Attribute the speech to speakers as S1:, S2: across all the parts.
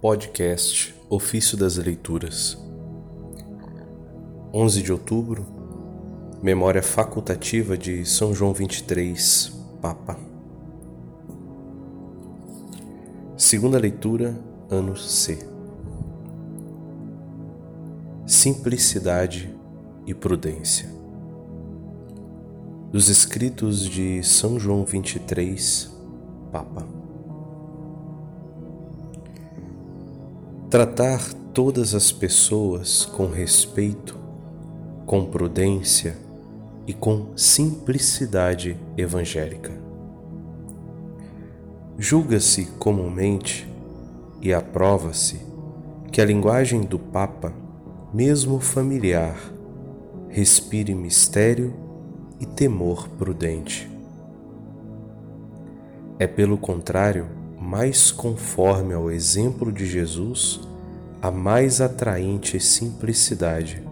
S1: Podcast Ofício das Leituras. 11 de outubro Memória facultativa de São João 23, Papa. Segunda leitura, ano C. Simplicidade e prudência. Dos escritos de São João 23, Papa Tratar todas as pessoas com respeito, com prudência e com simplicidade evangélica. Julga-se comumente e aprova-se que a linguagem do Papa, mesmo familiar, respire mistério e temor prudente. É pelo contrário mais conforme ao exemplo de Jesus, a mais atraente simplicidade,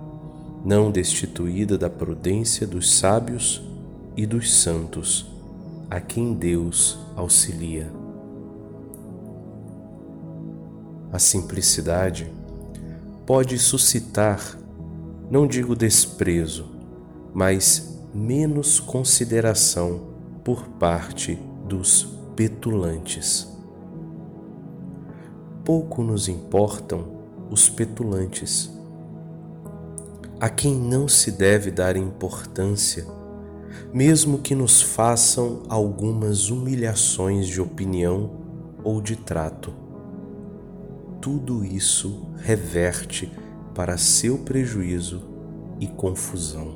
S1: não destituída da prudência dos sábios e dos santos, a quem Deus auxilia. A simplicidade pode suscitar, não digo desprezo, mas menos consideração por parte dos petulantes pouco nos importam os petulantes, a quem não se deve dar importância, mesmo que nos façam algumas humilhações de opinião ou de trato. Tudo isso reverte para seu prejuízo e confusão.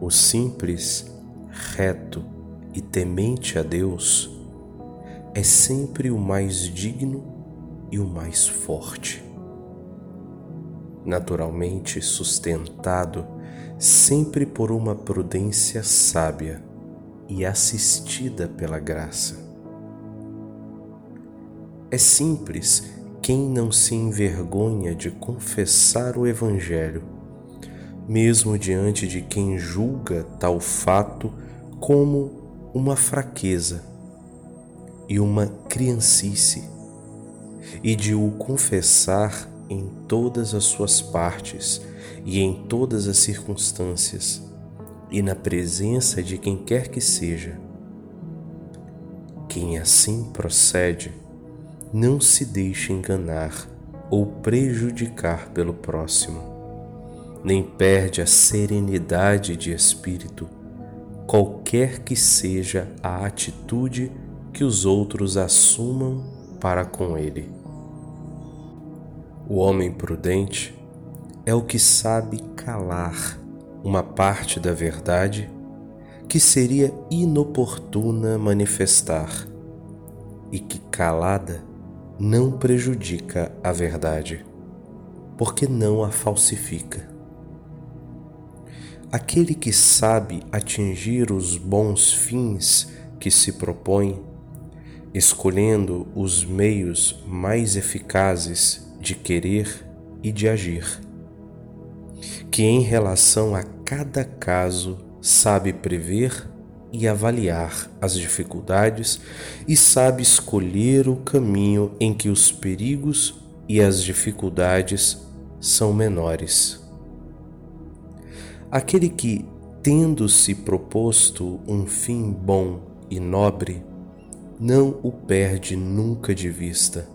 S1: O simples, reto e temente a Deus é sempre o mais digno e o mais forte. Naturalmente sustentado sempre por uma prudência sábia e assistida pela graça. É simples quem não se envergonha de confessar o Evangelho, mesmo diante de quem julga tal fato como uma fraqueza e uma criancice, e de o confessar em todas as suas partes e em todas as circunstâncias, e na presença de quem quer que seja. Quem assim procede, não se deixa enganar ou prejudicar pelo próximo, nem perde a serenidade de espírito, qualquer que seja a atitude que os outros assumam para com ele. O homem prudente é o que sabe calar uma parte da verdade que seria inoportuna manifestar e que calada não prejudica a verdade, porque não a falsifica. Aquele que sabe atingir os bons fins que se propõe escolhendo os meios mais eficazes de querer e de agir, que em relação a cada caso sabe prever e avaliar as dificuldades e sabe escolher o caminho em que os perigos e as dificuldades são menores. Aquele que, tendo-se proposto um fim bom e nobre, não o perde nunca de vista.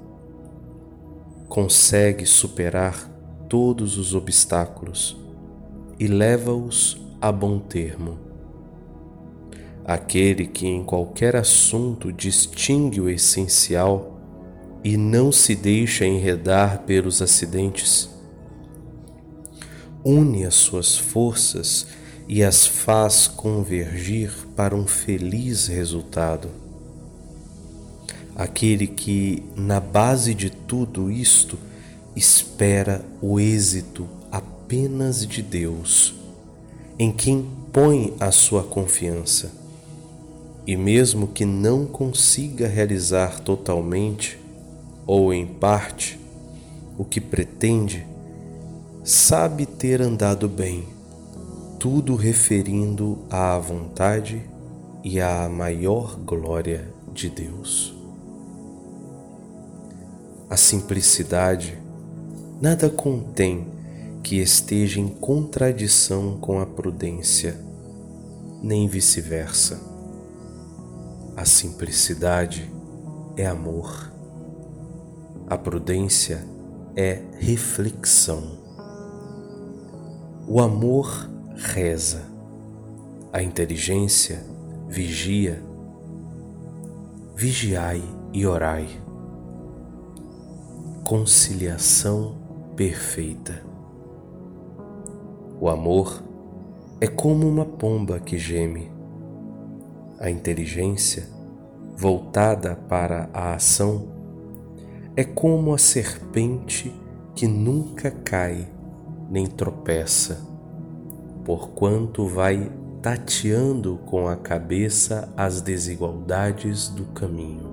S1: Consegue superar todos os obstáculos e leva-os a bom termo. Aquele que em qualquer assunto distingue o essencial e não se deixa enredar pelos acidentes, une as suas forças e as faz convergir para um feliz resultado aquele que, na base de tudo isto, espera o êxito apenas de Deus, em quem põe a sua confiança. E mesmo que não consiga realizar totalmente ou em parte o que pretende, sabe ter andado bem, tudo referindo à vontade e à maior glória de Deus. A simplicidade nada contém que esteja em contradição com a prudência, nem vice-versa. A simplicidade é amor. A prudência é reflexão. O amor reza, a inteligência vigia. Vigiai e orai. Conciliação perfeita. O amor é como uma pomba que geme. A inteligência, voltada para a ação, é como a serpente que nunca cai nem tropeça, porquanto vai tateando com a cabeça as desigualdades do caminho.